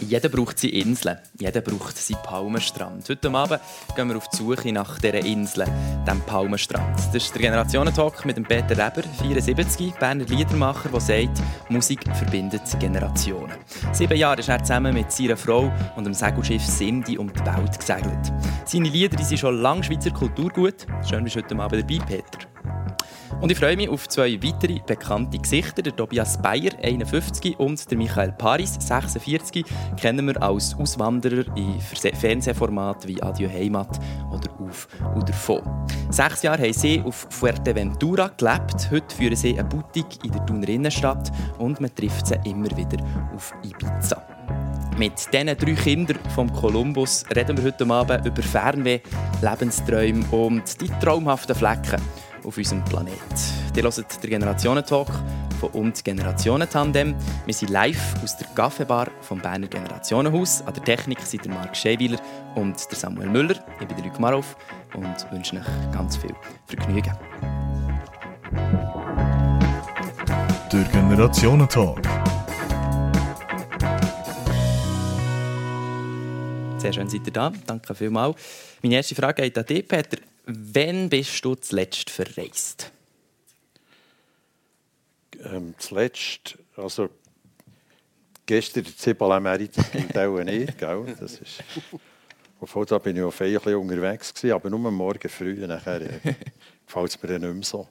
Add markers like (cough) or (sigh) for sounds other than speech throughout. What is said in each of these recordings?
Jeder braucht seine Inseln, jeder braucht seinen Palmenstrand. Heute Abend gehen wir auf die Suche nach dieser Insel, dem Palmenstrand. Das ist der Generationentalk mit dem Peter Reber, 74, Berner Liedermacher, der sagt, Musik verbindet Generationen. Sieben Jahre ist er zusammen mit seiner Frau und dem Segelschiff Simdi um die Welt gesegelt. Seine Lieder sind schon lange Schweizer Kulturgut. Schön, bist du heute Abend dabei, Peter. Und ich freue mich auf zwei weitere bekannte Gesichter. Der Tobias Bayer, 51, und der Michael Paris, 46, kennen wir als Auswanderer in Fernsehformaten wie Adieu Heimat oder Auf oder Davon. Sechs Jahre haben sie auf Fuerteventura gelebt. Heute führen sie eine Boutique in der Thuner Innenstadt und man trifft sie immer wieder auf Ibiza. Mit diesen drei Kindern vom Kolumbus reden wir heute Abend über Fernweh, Lebensträume und die traumhaften Flecken auf unserem Planeten. Ihr hört den Generationentalk von und Generationentandem. Wir sind live aus der Kaffeebar vom Berner Generationenhaus. An der Technik sind der Marc Scheiwiler und der Samuel Müller. Ich bin der Luc Marov und wünsche euch ganz viel Vergnügen. Der Generationentalk. Sehr schön seid ihr da. Danke vielmals. Meine erste Frage geht an dich, Peter. Wann bist du zuletzt verreist? Ähm, zuletzt, also gestern der Zibala Merit in nicht, gell? Das ist, obwohl da bin ich auf ein bisschen unterwegs gewesen, aber nur Morgen früh, nachher äh, gefällt es mir nicht mehr so.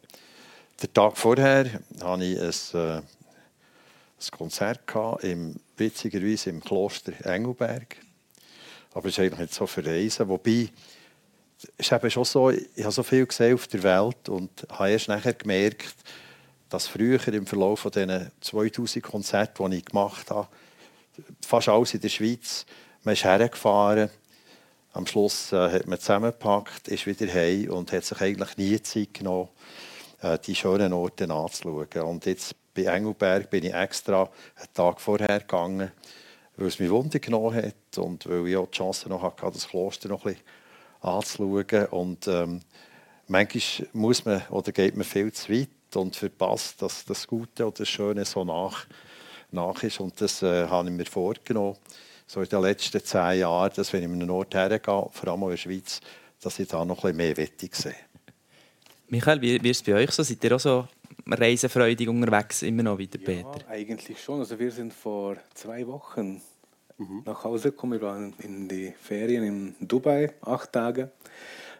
Den Tag vorher hatte ich ein, äh, ein Konzert gehabt, im, witzigerweise im Kloster Engelberg. Aber es ist eigentlich nicht so verreisen, wobei ist eben schon so, ich habe so viel gesehen auf der Welt und habe erst nachher gemerkt, dass früher im Verlauf von diesen 2000 Konzerten, die ich gemacht habe, fast alles in der Schweiz, man ist hergefahren, am Schluss äh, hat man zusammengepackt, ist wieder heim und hat sich eigentlich nie Zeit genommen, äh, die schönen Orte anzuschauen. Und jetzt bei Engelberg bin ich extra einen Tag vorher gegangen, weil es mich Wunder genommen hat und weil ich auch die Chance noch hatte, das Kloster noch ein bisschen anzuschauen. Und ähm, manchmal muss man oder geht man viel zu weit und verpasst, dass das Gute oder das Schöne so nach, nach ist. Und das äh, habe ich mir vorgenommen, so in den letzten zehn Jahren, dass wenn ich an einen Ort hergehe, vor allem in der Schweiz, dass ich da noch ein bisschen mehr wettig sehe. Michael, wie, wie ist es bei euch so? Seid ihr auch so reisefreudig unterwegs, immer noch wie der Peter? Ja, eigentlich schon. Also wir sind vor zwei Wochen mhm. nach Hause gekommen. Wir waren in die Ferien in Dubai, acht Tage.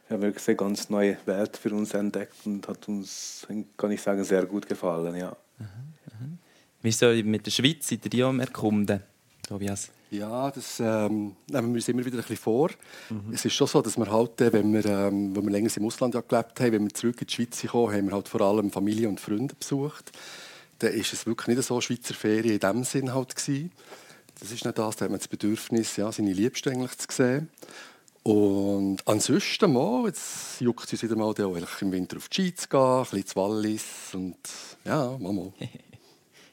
Wir haben wirklich eine ganz neue Welt für uns entdeckt und hat uns, kann ich sagen, sehr gut gefallen. Ja. Mhm. Mhm. Wie ist es mit der Schweiz? Seid ihr die am Erkunden, Tobias? Ja, das ähm, nehmen wir uns immer wieder ein bisschen vor. Mhm. Es ist schon so, dass wir halt, äh, wenn wir, ähm, wenn wir länger im Ausland ja gelebt haben, wenn wir zurück in die Schweiz kommen, haben wir halt vor allem Familie und Freunde besucht. Dann ist es wirklich nicht so Schweizer Ferien in dem Sinn halt gewesen. Das ist nicht das, da hat man das Bedürfnis, ja, seine Liebsten eigentlich zu sehen. Und ansonsten mal, jetzt juckt es uns wieder mal, im Winter auf die Ski zu gehen, ein bisschen zu Wallis und ja, mal mal. (laughs)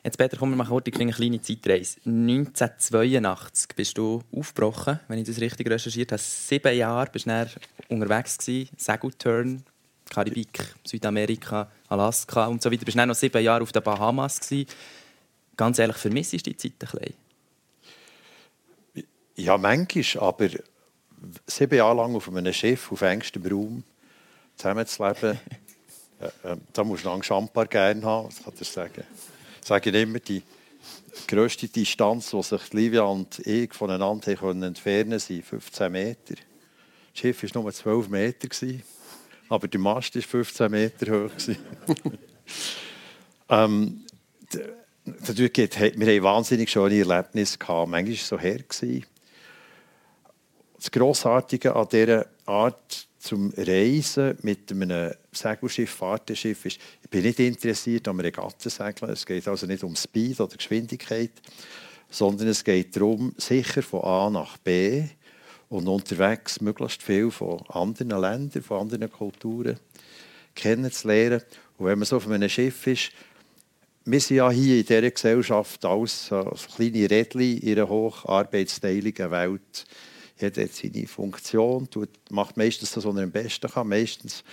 Jetzt, Peter, komm, wir machen heute eine kleine Zeitreise. 1982 bist du aufgebrochen, wenn ich das richtig recherchiert habe. Sieben Jahre bist du unterwegs gewesen, Segelturn, Karibik, Südamerika, Alaska und so weiter. Du bist dann noch sieben Jahre auf den Bahamas gewesen. Ganz ehrlich, vermisst du die Zeit ein bisschen? Ja, manchmal, aber sieben Jahre lang auf einem Schiff auf engstem Raum zusammenzuleben, äh, äh, da musst du einen Champar gerne haben, was kann ich sagen. Ich sage immer, die grösste Distanz, die sich Livia und ich voneinander können entfernen sind 15 Meter. Das Schiff war nur 12 Meter, aber der Mast war 15 Meter hoch. ähm, wir hatten wahnsinnig schöne Erlebnisse. Manchmal war es so her das Grossartige an dieser Art zum Reisen mit einem Segelschiff, Fahrtenschiff ist, ich bin nicht interessiert am Regattensegeln. Es geht also nicht um Speed oder Geschwindigkeit, sondern es geht darum, sicher von A nach B und unterwegs möglichst viel von anderen Ländern, von anderen Kulturen kennenzulernen. Und wenn man so auf einem Schiff ist, wir sind ja hier in dieser Gesellschaft als kleine Rädchen in einer hocharbeitsteiligen Welt jeder hat seine Funktion, tut, macht meistens das, was er am besten kann, meistens.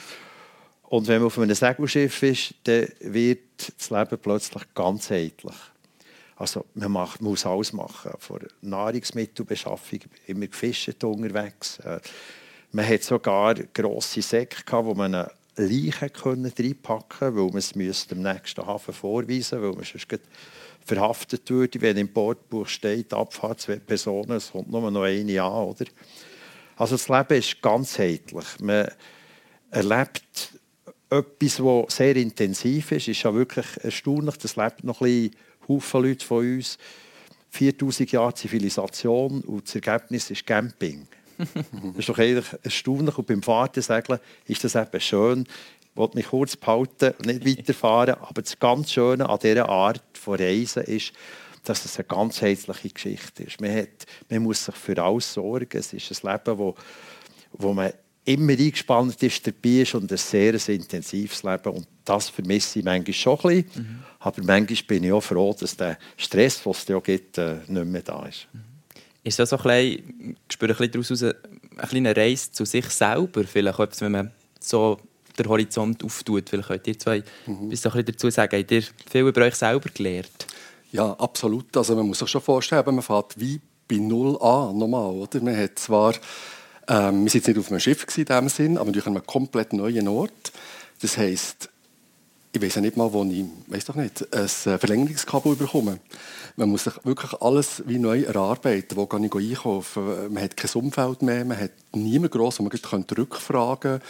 Und wenn man auf einem Segelschiff ist, dann wird das Leben plötzlich ganzheitlich. Also man macht, muss alles machen. Von Nahrungsmittelbeschaffung immer gefischt unterwegs. Äh, man hat sogar grosse Säcke, gehabt, wo man eine Leiche reinpacken konnte, weil man es dem nächsten Hafen vorweisen weil man sonst verhaftet würde. Wenn im Bordbuch steht, Abfahrt zwei Personen, es kommt nur noch eine an. Oder? Also das Leben ist ganzheitlich. Man erlebt etwas, das sehr intensiv ist. Es ist ja wirklich erstaunlich, das lebt noch ein Haufen Leute von uns. 4000 Jahre Zivilisation und das Ergebnis ist Camping. (laughs) das ist doch eigentlich erstaunlich. Und beim Fahrtensegeln ist das eben schön. Ich wollte mich kurz behalten und nicht (laughs) weiterfahren. Aber das ganz Schöne an dieser Art von Reisen ist, dass es eine ganzheitliche Geschichte ist. Man, hat, man muss sich für alles sorgen. Es ist ein Leben, wo, wo man immer eingespannt ist, dabei ist und ein sehr intensives Leben. Und das vermisse ich manchmal schon ein bisschen. Mhm. Aber manchmal bin ich auch froh, dass der Stress, den es da gibt, äh, nicht mehr da ist. Mhm. Ist das so ein bisschen, ich spüre ein bisschen daraus eine kleine Reise zu sich selber? Vielleicht etwas, wenn man so den Horizont auftut. Vielleicht könnt ihr zwei mhm. etwas dazu sagen. Habt ihr viel über euch selber gelernt? Ja, absolut. Also man muss sich schon vorstellen, man fährt wie bei Null an, normal. Oder? Man hat zwar ähm, wir sind nicht auf einem Schiff in dem Sinn, aber natürlich an einem komplett neuen Ort. Das heisst, ich weiß ja nicht mal, wo ich, weiß doch nicht, ein äh, Verlängerungskabel bekomme. Man muss sich wirklich alles wie neu erarbeiten. Wo kann ich einkaufen? Man hat kein Umfeld mehr, man hat niemand groß, wo man rückfragen kann,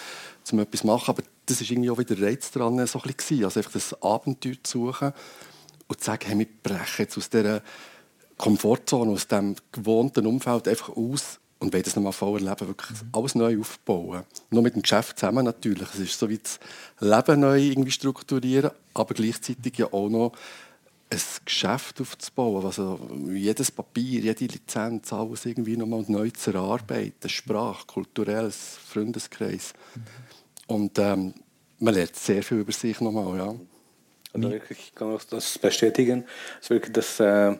um etwas zu machen. Aber das ist irgendwie auch wieder Reiz dran, so ein bisschen. Also einfach das Abenteuer zu suchen und zu sagen, hey, wir brechen jetzt aus dieser Komfortzone, aus dem gewohnten Umfeld einfach aus und wollen das nochmal voll erleben, wirklich mhm. alles neu aufbauen. Nur mit dem Geschäft zusammen natürlich. Es ist so wie das Leben neu irgendwie strukturieren, aber gleichzeitig ja auch noch ein Geschäft aufzubauen, also jedes Papier, jede Lizenz, alles irgendwie nochmal neu zu erarbeiten, Sprache, kulturelles Freundeskreis. Mhm. Und ähm, man lernt sehr viel über sich nochmal, ja. Also wirklich, ich kann auch das bestätigen. Es wirklich, dass äh,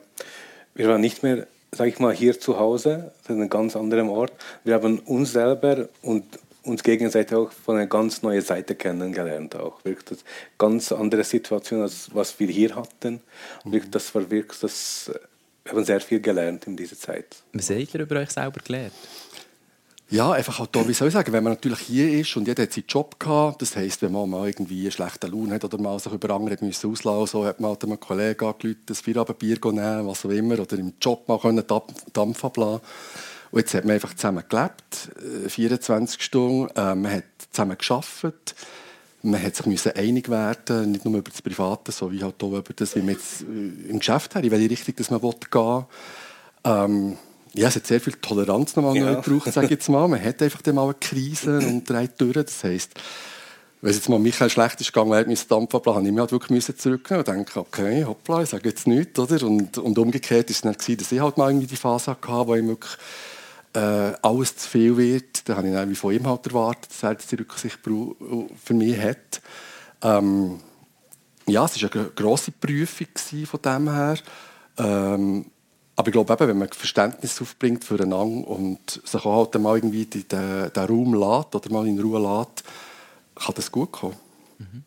wir waren nicht mehr sage ich mal, hier zu Hause, an einem ganz anderen Ort. Wir haben uns selber und uns gegenseitig auch von einer ganz neuen Seite kennengelernt. Auch wirklich das ganz andere Situation, als was wir hier hatten. Mhm. Das war wirklich, das, wir haben sehr viel gelernt in dieser Zeit. Was habt ihr über euch selber gelernt? Ja, einfach halt da, wie soll ich sagen, wenn man natürlich hier ist und jeder hat seinen Job gehabt, das heisst, wenn man mal irgendwie einen schlechten Lohn hat oder mal sich über andere müssen auslassen so hat man halt einem Kollegen angerufen, ein Feierabendbier nehmen, was auch immer, oder im Job mal können Dampf ablassen Und jetzt hat man einfach zusammen gelebt, 24 äh, Stunden, äh, man hat zusammen gearbeitet, man hat sich einig werden, nicht nur über das Private, sondern halt auch über das, wie man jetzt äh, im Geschäft hat, in welche Richtung dass man gehen will. Ähm, ja, es hat sehr viel Toleranz nochmal ja. neu gebraucht, sage ich jetzt mal. Man hat einfach mal eine Krise und dreht durch. Das heisst, wenn es jetzt mal Michael schlecht ist gegangen, er musste Dampf abladen, ich mich halt wirklich zurücknehmen und denke, okay, hoppla, ich sage jetzt nichts, oder? Und, und umgekehrt ist es dann gewesen, dass ich halt mal irgendwie die Phase hatte, wo ich wirklich äh, alles zu viel wird. Da habe ich dann wie von ihm halt erwartet, dass er die Rücksicht für mich hat. Ähm, ja, es war eine grosse Prüfung von dem her. Ähm, aber ich glaube, eben, wenn man Verständnis aufbringt füreinander und sich auch halt mal irgendwie den, den Raum lässt oder mal in Ruhe lässt, kann das gut kommen. Mhm.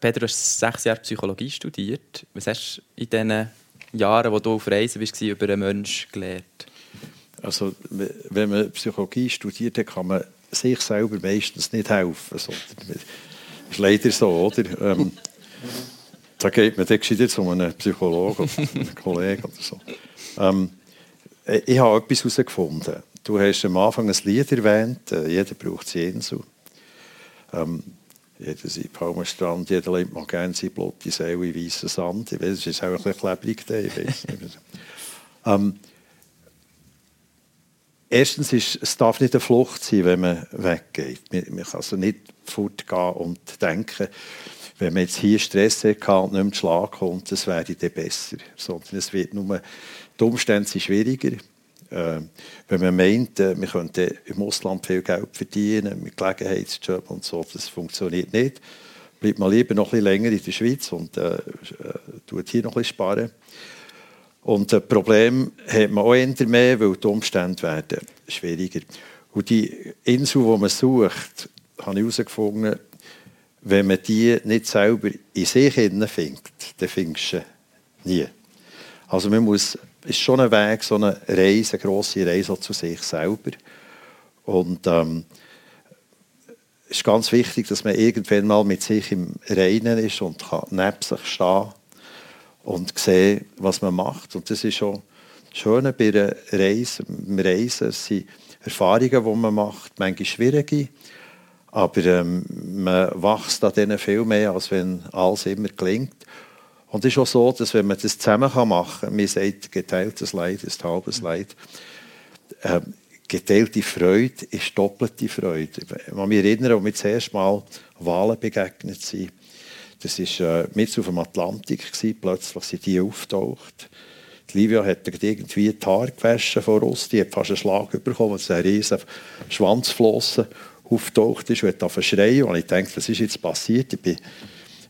Peter, du hast sechs Jahre Psychologie studiert. Was hast du in diesen Jahren, wo du auf Reisen warst, über einen Menschen gelernt? Also, wenn man Psychologie studiert, dann kann man sich selber meistens nicht helfen. das ist leider so, oder? Ähm, (laughs) da geht man gescheiter zu einem Psychologen oder einem Kollegen oder so. Ähm, ich habe etwas herausgefunden. Du hast am Anfang ein Lied erwähnt, äh, jeder braucht Jesu. Ähm, jeder sein Palmenstrand, jeder lebt mal gerne sein Blut, die Seele in weißen Sand. Ich weiß, es ist auch ein bisschen klebrig. Ich weiß nicht. Erstens ist es darf nicht eine Flucht sein, wenn man weggeht. Man kann also nicht fortgehen und denken, wenn man jetzt hier Stress hat und nicht mehr Schlag kommt, das wäre dann besser. Sondern es wird nur, die Umstände sind schwieriger. Äh, wenn man meint, äh, wir könnten im Ausland viel Geld verdienen, mit Gelegenheitsjob und so, das funktioniert nicht. Bleibt man lieber noch ein bisschen länger in der Schweiz und äh, äh tut hier noch ein bisschen sparen. Und das Problem hat man auch eher mehr, weil die Umstände werden schwieriger. Und die Insel, die man sucht, habe ich herausgefunden, wenn man die nicht selber in sich findet, dann findest du nie. Also man muss, ist schon ein Weg, so eine Reise, eine grosse Reise zu sich selber. Und ähm, es ist ganz wichtig, dass man irgendwann mal mit sich im Reinen ist und kann neben sich stehen und sehen, was man macht. Und das ist schon Schöne bei einer Reise. Beim Reisen es sind Erfahrungen, die man macht, manchmal schwierige, aber ähm, man wächst an denen viel mehr, als wenn alles immer gelingt. Und es ist auch so, dass wenn man das zusammen machen kann, man sagt, geteiltes Leid ist halbes Leid, ähm, geteilte Freude ist doppelte Freude. Ich kann mich erinnern, als wir das erste Mal Wahlen begegnet sind. Das war äh, mit auf dem Atlantik. Gewesen. Plötzlich sind die auftaucht. Die Livia hat irgendwie die Haare gewaschen vor uns. Die hat fast einen Schlag bekommen, als ein riesen Schwanzflossen auftaucht ist und hat schreien. Und ich dachte, was ist jetzt passiert? Ich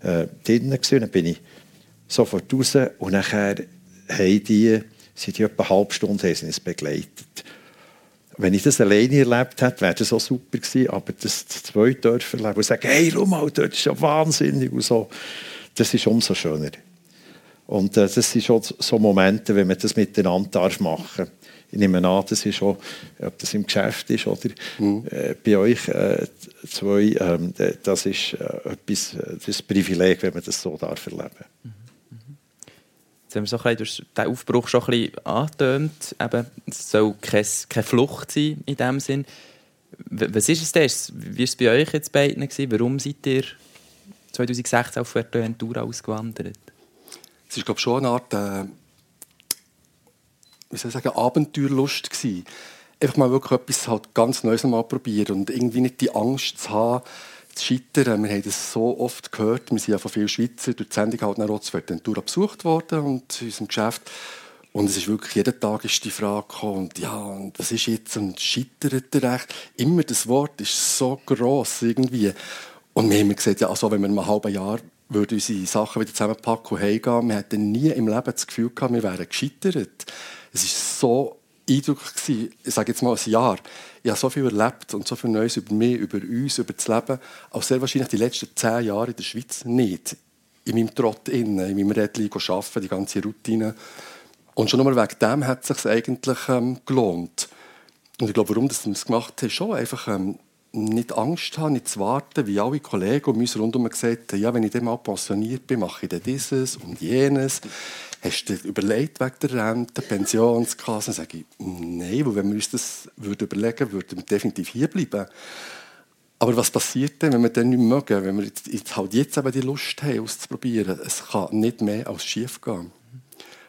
war äh, drinnen gewesen, dann bin ich sofort raus und nachher haben die, sind etwa eine halbe Stunde haben sie uns begleitet. Wenn ich das alleine erlebt hätte, wäre das so super gewesen, aber das zwei dürfen erleben und sagen, hey, schau mal, dort ist ja wahnsinnig und so, das ist umso schöner. Und äh, das sind schon so Momente, wenn man das miteinander darf machen darf. Ich nehme an, das ist auch, ob das im Geschäft ist oder mhm. äh, bei euch äh, zwei, ähm, das ist äh, etwas, äh, das Privileg, wenn man das so darf erleben darf. Mhm. Wir so ein bisschen, den Aufbruch schon ein bisschen angetönt. Eben, es soll keine, keine Flucht sein in dem Sinn. Was ist es denn? Wie war es bei euch jetzt beiden? Warum seid ihr 2016 auf Fuerteventura ausgewandert? Es war, glaube ich, schon eine Art äh, wie soll ich sagen, Abenteuerlust gewesen. Einfach mal wirklich etwas halt ganz Neues probieren und irgendwie nicht die Angst zu haben, zu scheitern. Wir haben das so oft gehört. Wir sind ja von vielen Schweizer durch die Sendung halt nach Fuerteventura besucht worden und in unserem Geschäft. Und es ist wirklich, jeden Tag ist die Frage gekommen, und ja, und was ist jetzt, und scheitert er recht? Immer das Wort ist so gross irgendwie. Und wir haben gesagt, ja, also wenn wir in einem halben Jahr würden unsere Sachen wieder zusammenpacken und heimgehen, wir hätten nie im Leben das Gefühl gehabt, wir wären gescheitert. Es war so eindrücklich, ich sage jetzt mal ein Jahr. Ich habe so viel erlebt und so viel Neues über mich, über uns, über das Leben, als sehr wahrscheinlich die letzten zehn Jahre in der Schweiz nicht. In meinem Trott in meinem Rädchen arbeiten, die ganze Routine. Und schon nur wegen dem hat es sich eigentlich ähm, gelohnt. Und ich glaube, warum das es gemacht haben, schon einfach ähm, nicht Angst haben, nicht zu warten, wie alle Kollegen um uns rundherum gesagt haben, ja, wenn ich dann mal pensioniert bin, mache ich dann dieses und jenes. Hast du dir überlegt wegen der Rente, Pensionskasse? Dann sage ich, nein, weil wenn wir uns das würden überlegen würden wir definitiv hier bleiben. Aber was passiert denn, wenn wir dann nicht mögen, wenn wir jetzt, halt jetzt eben die Lust haben, auszuprobieren? Es kann nicht mehr als schief gehen.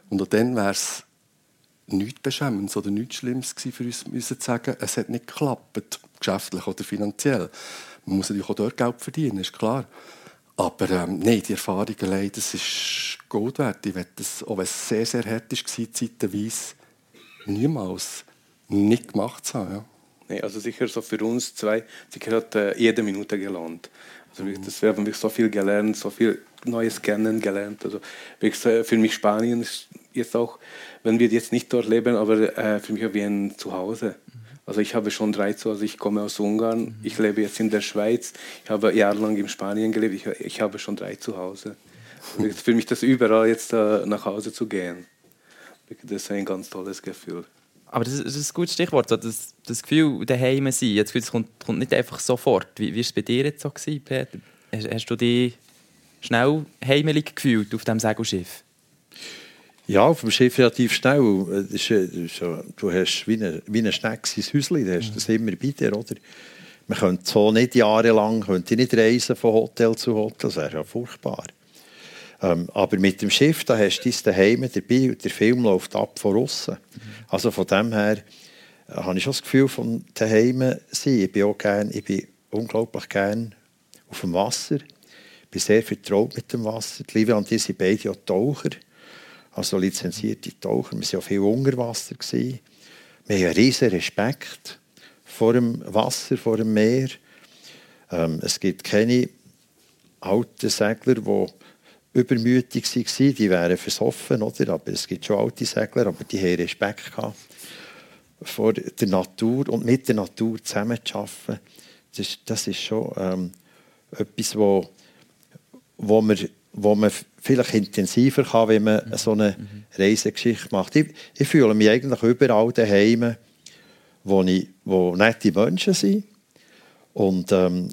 Und auch dann wäre es nichts Beschämendes oder nichts Schlimmes für uns, müssen zu sagen, es hat nicht geklappt, geschäftlich oder finanziell. Man muss natürlich auch dort Geld verdienen, ist klar. Aber ähm, nein, die Erfahrung allein, das ist Gold wert. Ich werde das, auch wenn es sehr, sehr hart war, zeitweise niemals nicht gemacht zu haben. Ja. Nee, also sicher so für uns zwei, sicher hat äh, jede Minute gelohnt. Also mhm. das, wir haben wirklich so viel gelernt, so viel Neues kennengelernt. Also wirklich, äh, für mich Spanien ist jetzt auch, wenn wir jetzt nicht dort leben, aber äh, für mich auch wie ein Zuhause. Also ich habe schon drei Zuhause. Ich komme aus Ungarn. Mhm. Ich lebe jetzt in der Schweiz. Ich habe jahrelang in Spanien gelebt. Ich, ich habe schon drei Zuhause. Für mich das überall jetzt äh, nach Hause zu gehen. Das ist ein ganz tolles Gefühl. Aber das, das ist ein gutes Stichwort. Das, das Gefühl, daheim sein. Jetzt das kommt, kommt nicht einfach sofort. Wie war es bei dir jetzt so, gewesen, Peter? Hast, hast du dich schnell heimelig gefühlt auf diesem Segelschiff? Ja, auf dem Schiff relativ schnell. Ist, das ist, du hast wie ein wie eine Schnecke ins Häuschen, du hast das immer bei dir, oder? Man könnte so nicht jahrelang könnte nicht reisen von Hotel zu Hotel, das wäre ja furchtbar. Ähm, aber mit dem Schiff, da hast du dein Daheim dabei und der Film läuft ab von außen. Mhm. Also von dem her äh, habe ich schon das Gefühl von daheim sein. Ich bin auch gern, ich bin unglaublich gern auf dem Wasser. Ich bin sehr vertraut mit dem Wasser. Die Livia und ich sind beide auch Taucher also lizenzierte Taucher. Wir waren ja viel unter Wasser. Wir haben einen riesen Respekt vor dem Wasser, vor dem Meer. Ähm, es gibt keine alten Segler, die übermütig waren. Die wären versoffen, oder? Aber es gibt schon alte Segler, aber die haben Respekt gehabt vor der Natur und mit der Natur zusammen zu arbeiten. Das, das ist schon ähm, etwas, wo, wo, wir, wo man vielleicht intensiver kann, wenn man so eine Reisegeschichte macht. Ich, ich fühle mich eigentlich überall daheim, wo, ich, wo nette Menschen sind. Und ähm,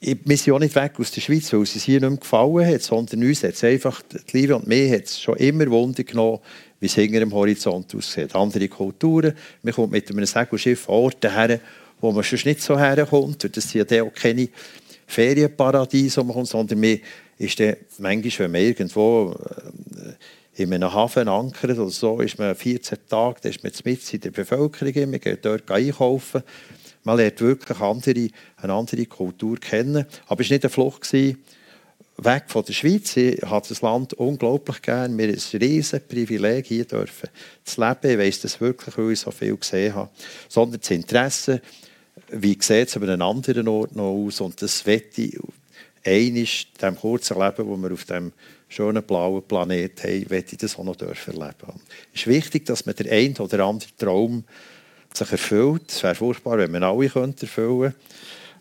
ich, wir sind auch nicht weg aus der Schweiz, weil es uns hier nicht mehr gefallen hat, sondern uns hat es einfach, die Liebe und mir hat es schon immer Wunder genommen, wie es hinter dem Horizont aussieht. Andere Kulturen, man kommt mit einem Segelschiff an Orten her, wo man sonst nicht so herkommt. Und das sind ja auch keine Ferienparadiese, wo man kommt, sondern man ist dann manchmal, wenn man irgendwo äh, in einem Hafen ankert oder so, ist man 14 Tage, dann ist man mit in der Bevölkerung, man geht dort einkaufen. Man lernt wirklich andere, eine andere Kultur kennen. Aber es war nicht eine Flucht weg von der Schweiz. Ich habe das Land unglaublich gern. Mir ist ein riesiges Privileg, hier dürfen zu leben. Ich weiss das wirklich, weil ich so viel gesehen habe. Sondern das Interesse, wie sieht es an einem anderen Ort noch aus. Und das wette ich einisch, dem kurzen Leben, das wir auf dem schönen blauen Planet haben, wette ich das auch noch erleben Es ist wichtig, dass man den einen oder anderen Traum sich erfüllt. Es wäre furchtbar, wenn man alle könnte erfüllen könnte.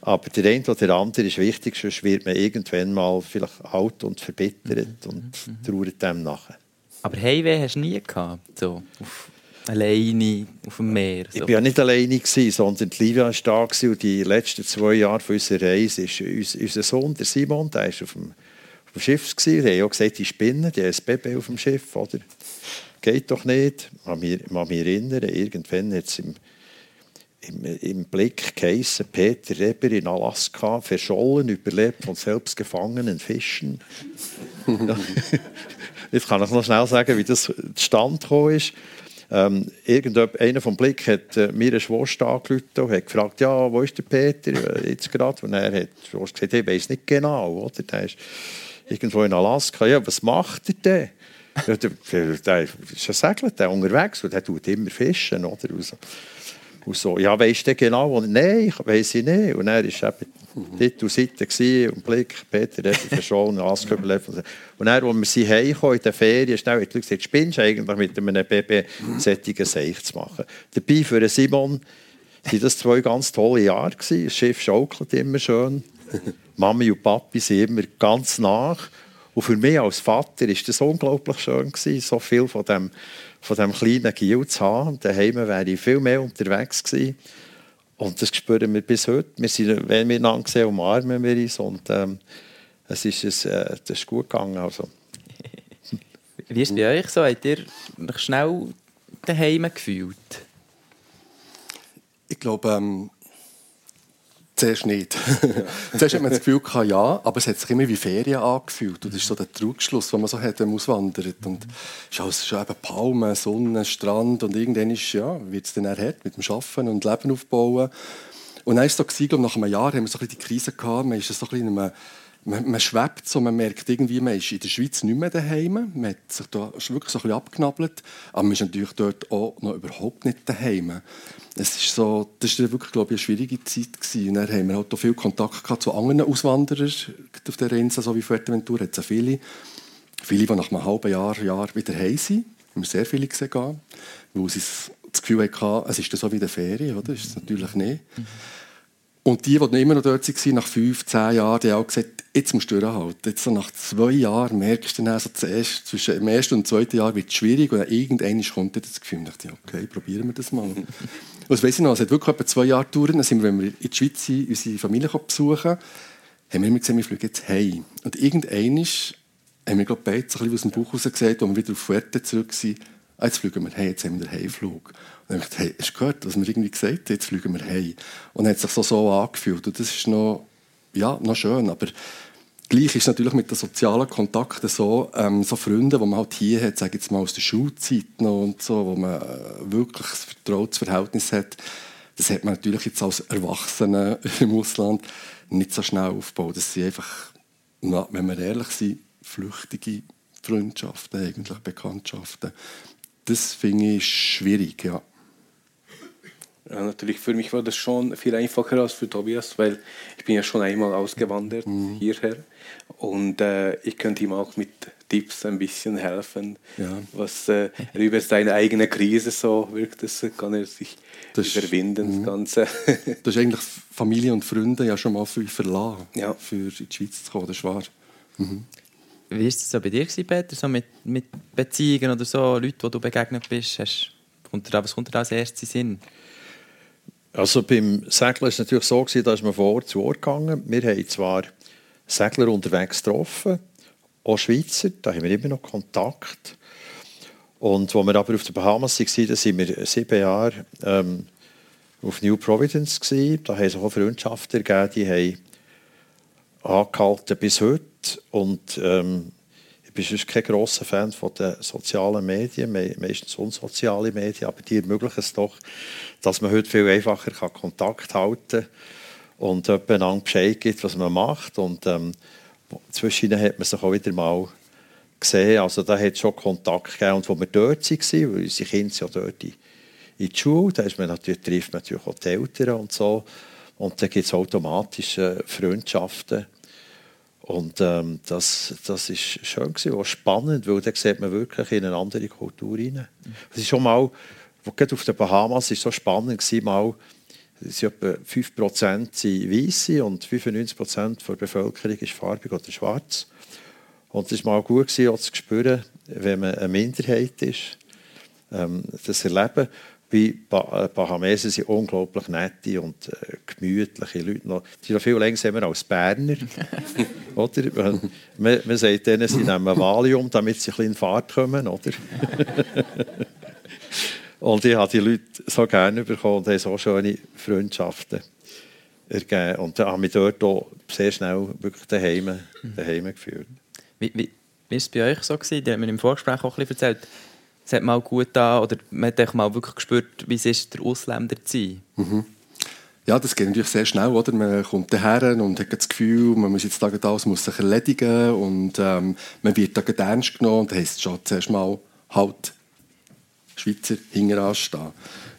Aber der eine oder der andere ist wichtig, sonst wird man irgendwann mal vielleicht alt und verbittert mhm. und mhm. trauert dem nachher. Aber Heimweh hast du nie gehabt? So, auf, alleine auf dem Meer? So. Ich war ja nicht alleine, gewesen, sondern die Livia war da gewesen, und die letzten zwei Jahre von unserer Reise ist unser Sohn, der Simon, der war auf dem, auf dem Schiff. Gewesen. Die haben auch gesagt, die spinnen, die haben ein Baby auf dem Schiff. Oder? Geht doch nicht. Ich kann mich erinnern, irgendwann hat es im im, im Blick geheissen, Peter Reber in Alaska, verschollen, überlebt von selbstgefangenen Fischen. (laughs) Jetzt kann ich noch schnell sagen, wie das zustande gekommen ist. Ähm, einer vom Blick hat äh, mir eine Schwester angerufen und hat gefragt, ja, wo ist der Peter äh, jetzt gerade? Und er hat gesagt, ich weiß nicht genau, oder? Der ist irgendwo in Alaska. Ja, was macht er denn? ja, der, der, ist ein Segler, der unterwegs und der tut immer fischen, oder? Und so, ja, weisst du genau? Und, Nein, ich weiss ich nicht. Und er war eben dort auf Seite und Blick, Peter hat verschollen, (laughs) alles überlebt. Und dann, als wir heimkamen in den Ferien, schnell hat er gesagt, spinnst du eigentlich mit einem Baby sättigen Seich zu machen. Dabei für Simon waren das zwei ganz tolle Jahre. Gewesen. Das Schiff schaukelt immer schön. (laughs) Mami und Papi sind immer ganz nach. Und für mich als Vater war das unglaublich schön, gewesen, so viel von dem von diesem kleinen Gil zu haben. Daheim wäre ich viel mehr unterwegs gewesen. Und das spüren wir bis heute. Wir sind, wenn wir einander sehen, umarmen wir uns. Und ähm, es ist, es, äh, das ist gut gegangen. Also. Wie ist es bei euch so? Habt ihr euch schnell daheim gefühlt? Ich glaube, ähm, Zuerst nicht. (laughs) Zuerst hat man das Gefühl gehabt, ja, aber es hat sich immer wie Ferien angefühlt. Und das ist so der Trugschluss, den man so hat, wenn man auswandert. Und es ist alles schon eben Palmen, Sonne, Strand und irgendwann ja, wird es dann hart mit dem Arbeiten und Leben aufbauen. Und dann war es so, gewesen, nach einem Jahr haben wir so ein bisschen die Krise gehabt, man ist so ein bisschen in einem man, man schwebt so, man merkt irgendwie, man ist in der Schweiz nicht mehr daheim. Man hat sich da wirklich so ein bisschen abgenabelt. Aber man ist natürlich dort auch noch überhaupt nicht daheim. Es ist so, das war wirklich, glaube ich, eine schwierige Zeit. Gewesen. Und dann haben wir halt auch viel Kontakt gehabt zu anderen Auswanderern auf der Insel, so wie Fuerteventura. Es viele. Viele, die nach einem halben Jahr, Jahr wieder heim sind. Wir haben sehr viele gesehen, weil sie das Gefühl hatten, es ist so wie in der Ferien. Oder? Das ist es natürlich nicht. Mhm. Und die, die immer noch dort waren, nach fünf, zehn Jahren, die haben auch gesagt, jetzt musst du durchhalten. Jetzt so nach zwei Jahren merkst du dann, so zuerst, zwischen dem ersten und zweiten Jahr wird es schwierig und dann irgendwann kommt das Gefühl, ich dachte, okay, probieren wir das mal. (laughs) und das weiss ich noch, es hat wirklich etwa zwei Jahre gedauert, dann sind wir, wenn wir in die Schweiz sind, unsere Familie besuchen, haben wir immer gesagt, wir fliegen jetzt heim. Und irgendwann haben wir, glaube ich, beide so ein bisschen aus dem Buch heraus gesagt, als wir wieder auf Fuerte zurück sind, ah, jetzt fliegen wir heim, jetzt haben wir den Heimflug. Und ich gedacht, hey, hast du gehört, was wir irgendwie gesagt haben, jetzt fliegen wir heim. Und dann hat sich so, so angefühlt. Und das ist noch, ja, noch schön, aber gleich ist es natürlich mit den sozialen Kontakten so, ähm, so Freunde, die man halt hier hat, sage jetzt mal aus der Schulzeit noch und so, wo man äh, wirklich ein vertrautes Verhältnis hat, das hat man natürlich jetzt als Erwachsene (laughs) im Ausland nicht so schnell aufgebaut. Das sind einfach, wenn wir ehrlich sind, flüchtige Freundschaften, eigentlich Bekanntschaften. Das finde ich schwierig, ja. Ja, natürlich für mich war das schon viel einfacher als für Tobias, weil ich bin ja schon einmal ausgewandert mhm. hierher und äh, ich könnte ihm auch mit Tipps ein bisschen helfen, ja. was äh, über seine eigene Krise so wirkt, das kann er sich das überwinden, ist, das mhm. Ganze. das ist eigentlich Familie und Freunde ja schon mal für verlassen, ja. für in die Schweiz zu kommen, das ist wahr. Mhm. Wie war es so bei dir, Peter? So mit, mit Beziehungen oder so, Leute, die du begegnet bist? Hast, kommt dir, was kommt dir als erstes Sinn? Also beim Segeln war es natürlich so, da ist man vor Ort zu Ort gegangen. Wir haben zwar Segler unterwegs getroffen, auch Schweizer, da haben wir immer noch Kontakt. Und als wir aber auf den Bahamas waren, da sind wir sieben Jahre ähm, auf New Providence. Gewesen. Da haben sich auch Freundschaften ergeben, die haben angehalten bis heute. Und ähm, ich bin sonst kein grosser Fan von den sozialen Medien, meistens unsoziale Medien, aber die ermöglichen es doch, dass man heute viel einfacher Kontakt halten kann und jemandem Bescheid gibt, was man macht. Und ähm, zwischen hat man sich auch wieder mal gesehen. Also da hat es schon Kontakt gegeben. Und wo wir dort waren, weil unsere Kinder ja dort in, in die Schule, da ist man natürlich, trifft man natürlich auch die Eltern und so. Und dann gibt es automatisch äh, Freundschaften. Und ähm, das, das ist schön gewesen, auch spannend, weil da sieht man wirklich in eine andere Kultur rein. Es ist schon mal, gerade auf den Bahamas ist so spannend gewesen, mal, es etwa 5% sind Weiße und 95% der Bevölkerung ist farbig oder schwarz. Und es war mal gut gewesen, auch zu spüren, wenn man eine Minderheit ist, ähm, das Erleben. Wie äh, Bahamesen sind unglaublich nette und äh, gemütliche Leute. Noch, die sind noch viel länger als Berner. (laughs) oder? Man, man sagt denen, sie nehmen Valium, damit sie ein bisschen in Fahrt kommen. Oder? (laughs) und ich habe die Leute so gerne bekommen und so schöne Freundschaften ergeben. Und da habe ich dort auch sehr schnell wirklich daheim, daheim geführt. Wie, wie, wie war es bei euch so? Gewesen? Die haben mir im Vorgespräch auch ein bisschen erzählt es hat mal gut da oder man hat mal wirklich gespürt, wie es ist, der Ausländer zu sein. Mhm. Ja, das geht natürlich sehr schnell, oder? Man kommt daher und hat das Gefühl, man muss jetzt alles muss sich erledigen und ähm, man wird da ernst genommen und heisst schon zuerst mal halt Schweizer hinten anstehen.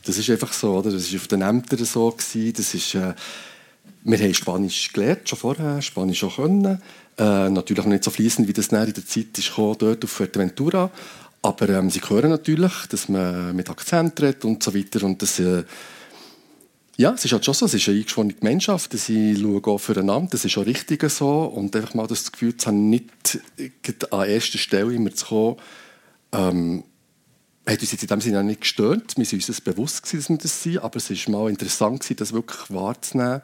Das ist einfach so, oder? Das war auf den Ämtern so. Gewesen. Das ist, äh, wir haben Spanisch gelernt, schon vorher, Spanisch auch können. Äh, natürlich nicht so fließend, wie das in der Zeit ist dort auf Fuerteventura. Aber ähm, sie hören natürlich, dass man mit Akzent redet und so weiter. Und das, äh, ja, es ist halt schon so, es ist eine eingeschworene Gemeinschaft, sie schauen auch füreinander, das ist auch richtig so. Und einfach mal das Gefühl zu haben, nicht an erster Stelle immer zu kommen, ähm, hat uns jetzt in dem Sinne auch nicht gestört. Wir sind uns bewusst gewesen, dass wir das sind, aber es war mal interessant, gewesen, das wirklich wahrzunehmen,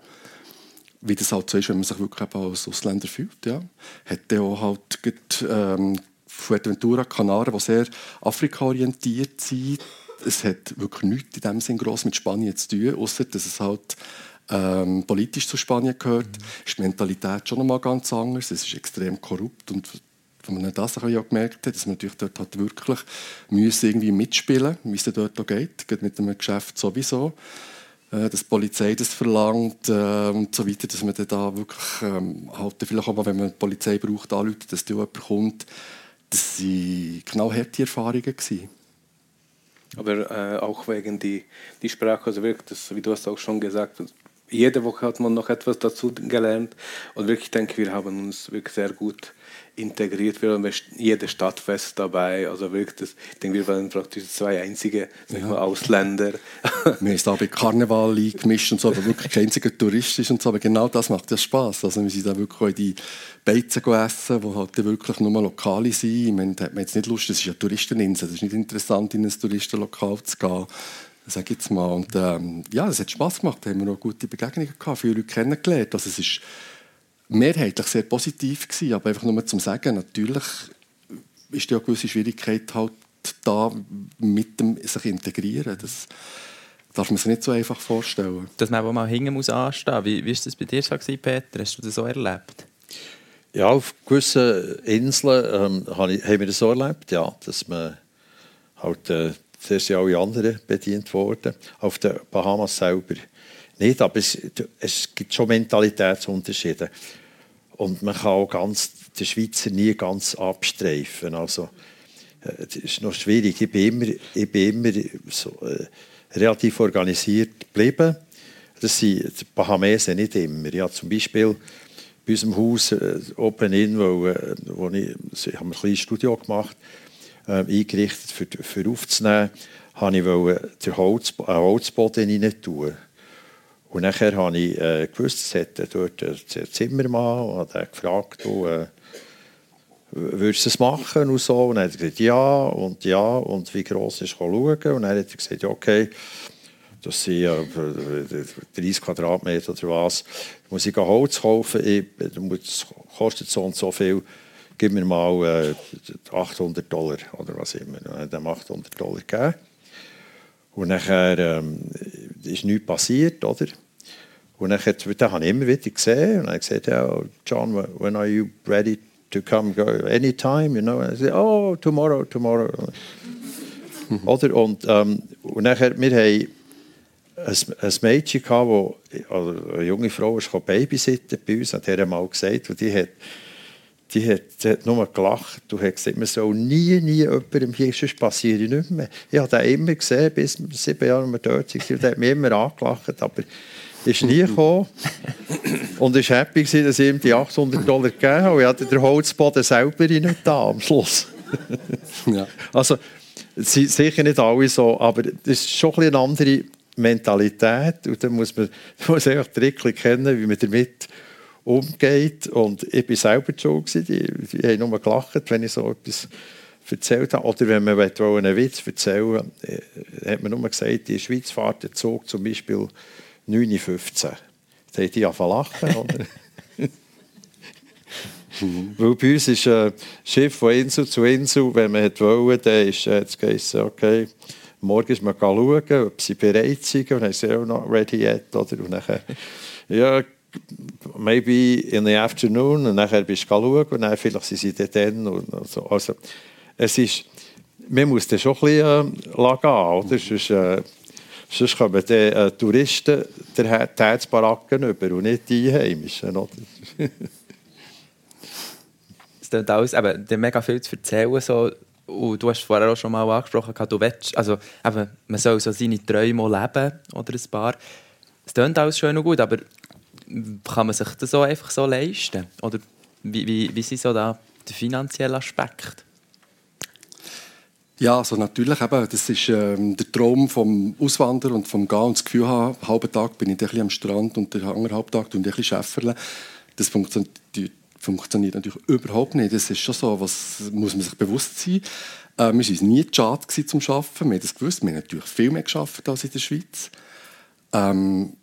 wie das halt so ist, wenn man sich wirklich als Ausländer fühlt. Ja. Hat auch halt ähm, Fuerteventura, Kanaren, die sehr Afrika-orientiert sind. Es hat wirklich nichts in dem Sinn gross mit Spanien zu tun, außer dass es halt ähm, politisch zu Spanien gehört. Mhm. Ist die Mentalität schon einmal ganz anders. Es ist extrem korrupt und wenn man das auch gemerkt hat, dass man natürlich dort hat wirklich müssen irgendwie mitspielen, wie es dort auch geht, geht mit einem Geschäft sowieso äh, dass die Polizei das verlangt äh, und so weiter, dass man da wirklich ähm, halt vielleicht auch mal, wenn man die Polizei braucht, anruft, dass da jemand kommt, das waren genau harte Erfahrungen. Gewesen. Aber äh, auch wegen die, die Sprache, also wirklich, das, wie du hast auch schon gesagt, jede Woche hat man noch etwas dazu gelernt und wirklich denke, wir haben uns wirklich sehr gut integriert. Wir haben jede Stadtfest dabei. Also wirklich, das, ich denke, wir waren praktisch zwei einzige ja. mal, Ausländer. (laughs) wir haben da bei Karneval gemischt und so, aber wirklich kein einziger Tourist ist und so. Aber genau das macht ja Spaß. Also wir sind da wirklich auch in die Beizen essen, die halt wirklich nur Lokale sind. Ich meine, da hat man jetzt nicht Lust, das ist ja Touristeninsel. Es ist nicht interessant, in ein Touristenlokal zu gehen sage jetzt mal. Und ähm, ja, es hat Spaß gemacht. Da haben wir noch gute Begegnungen gehabt, viele Leute kennengelernt. Also es ist mehrheitlich sehr positiv gewesen, aber einfach nur zum Sagen, natürlich ist ja eine gewisse Schwierigkeit halt da mit dem sich integrieren. Das darf man sich nicht so einfach vorstellen. Dass man mal hinten muss anstehen. Wie war das bei dir so gewesen, Peter? Hast du das so erlebt? Ja, auf gewissen Inseln ähm, haben wir das so erlebt, ja, dass man halt äh, zuerst alle anderen bedient worden. Auf den Bahamas selber nicht, aber es, es gibt schon Mentalitätsunterschiede. Und man kann auch ganz, den Schweizer nie ganz abstreifen. Also, äh, das ist noch schwierig. Ich bin immer, ich bin immer so, äh, relativ organisiert geblieben. Das sind die Bahamesen nicht immer. Ja, zum Beispiel bei unserem Haus äh, Open In, wo, äh, wo ich, ich habe ein kleines Studio gemacht, äh, eingerichtet, für, für aufzunehmen, habe ich wollte den Holz, einen Holzboden rein tun. Und nachher habe ich äh, gewusst, es hat dort einen Zimmermann und hat gefragt, wo, äh, würdest du es machen und so? Und dann hat er gesagt, ja und ja und wie gross ist schauen. Und dann hat er gesagt, okay, das sind ja 30 Quadratmeter oder was. Da muss ich Holz kaufen, das kostet so und so viel. Gib mir mal äh, 800 Dollar oder was immer. Dann hat er 800 Dollar gegeben. Und nachher ähm, ist nichts passiert, oder? Und dann, dann habe ich immer wieder gesehen und hat gesagt, ja, John, when are you ready to come, go anytime, you know? And I said, oh, tomorrow, tomorrow. (laughs) oder? Und, ähm, und nachher, wir haben ein, Mädchen gehabt, das, also eine junge Frau, die babysitten bei uns, hat er mal gesagt, und die hat, die hat, die hat nur gelacht. Du hast gesagt, man soll nie, nie jemandem hier, sonst passiert nicht mehr. Ich habe den immer gesehen, bis sieben Jahre wir dort waren, und er hat mich immer angelacht, aber ist nie gekommen. (laughs) und war happy, dass ich ihm die 800 Dollar gegeben habe. Ich hatte den Holzboden selber nicht da am Schluss. (laughs) ja. Also, sicher nicht alle so, aber das ist schon ein eine andere Mentalität. Und dann muss man, (laughs) muss einfach Trickchen kennen, wie man damit umgeht. Und ich war selber schon, die, die haben nur gelacht, wenn ich so etwas erzählt habe. Oder wenn man einen Witz erzählen will, äh, hat man nur gesagt, der Schweiz fährt der Zug zum Beispiel 9.15 Uhr. Da haben die angefangen lachen. Oder? (laughs) (laughs) Weil bei uns ist ein Schiff von Insel zu Insel, wenn man wollte, dann ist äh, geheißen, okay, morgen ist man schauen, ob sie bereit sind. Und dann sind sie auch noch ready yet. Oder? Und dann, ja, maybe in the afternoon. Und dann bist du schauen und dann vielleicht sind sie dann. Und so. Also, es ist, man muss das schon ein bisschen äh, gehen, oder? Sonst, äh, sonst kommen die äh, Touristen die Herzbaracken über und nicht die Einheimischen. Oder? (laughs) es klingt alles, eben, mega viel zu erzählen. So. Und du hast vorher auch schon mal angesprochen, du willst, also, eben, man soll so seine Träume leben oder ein paar. Es klingt alles schön und gut, aber kann man sich das so einfach so leisten? Oder wie, wie, wie sind so da der finanzielle Aspekt? Ja, also natürlich eben, das ist ähm, der Traum vom Auswandern und vom Gehen und das Gefühl haben, einen halben Tag bin ich am Strand und den halben Tag ich ein bisschen. Das funktioniert, funktioniert natürlich überhaupt nicht. Das ist schon so, was muss man sich bewusst sein. Äh, wir waren nie schade zum Arbeiten, wir haben das gewusst. Wir haben natürlich viel mehr geschafft als in der Schweiz. Ähm,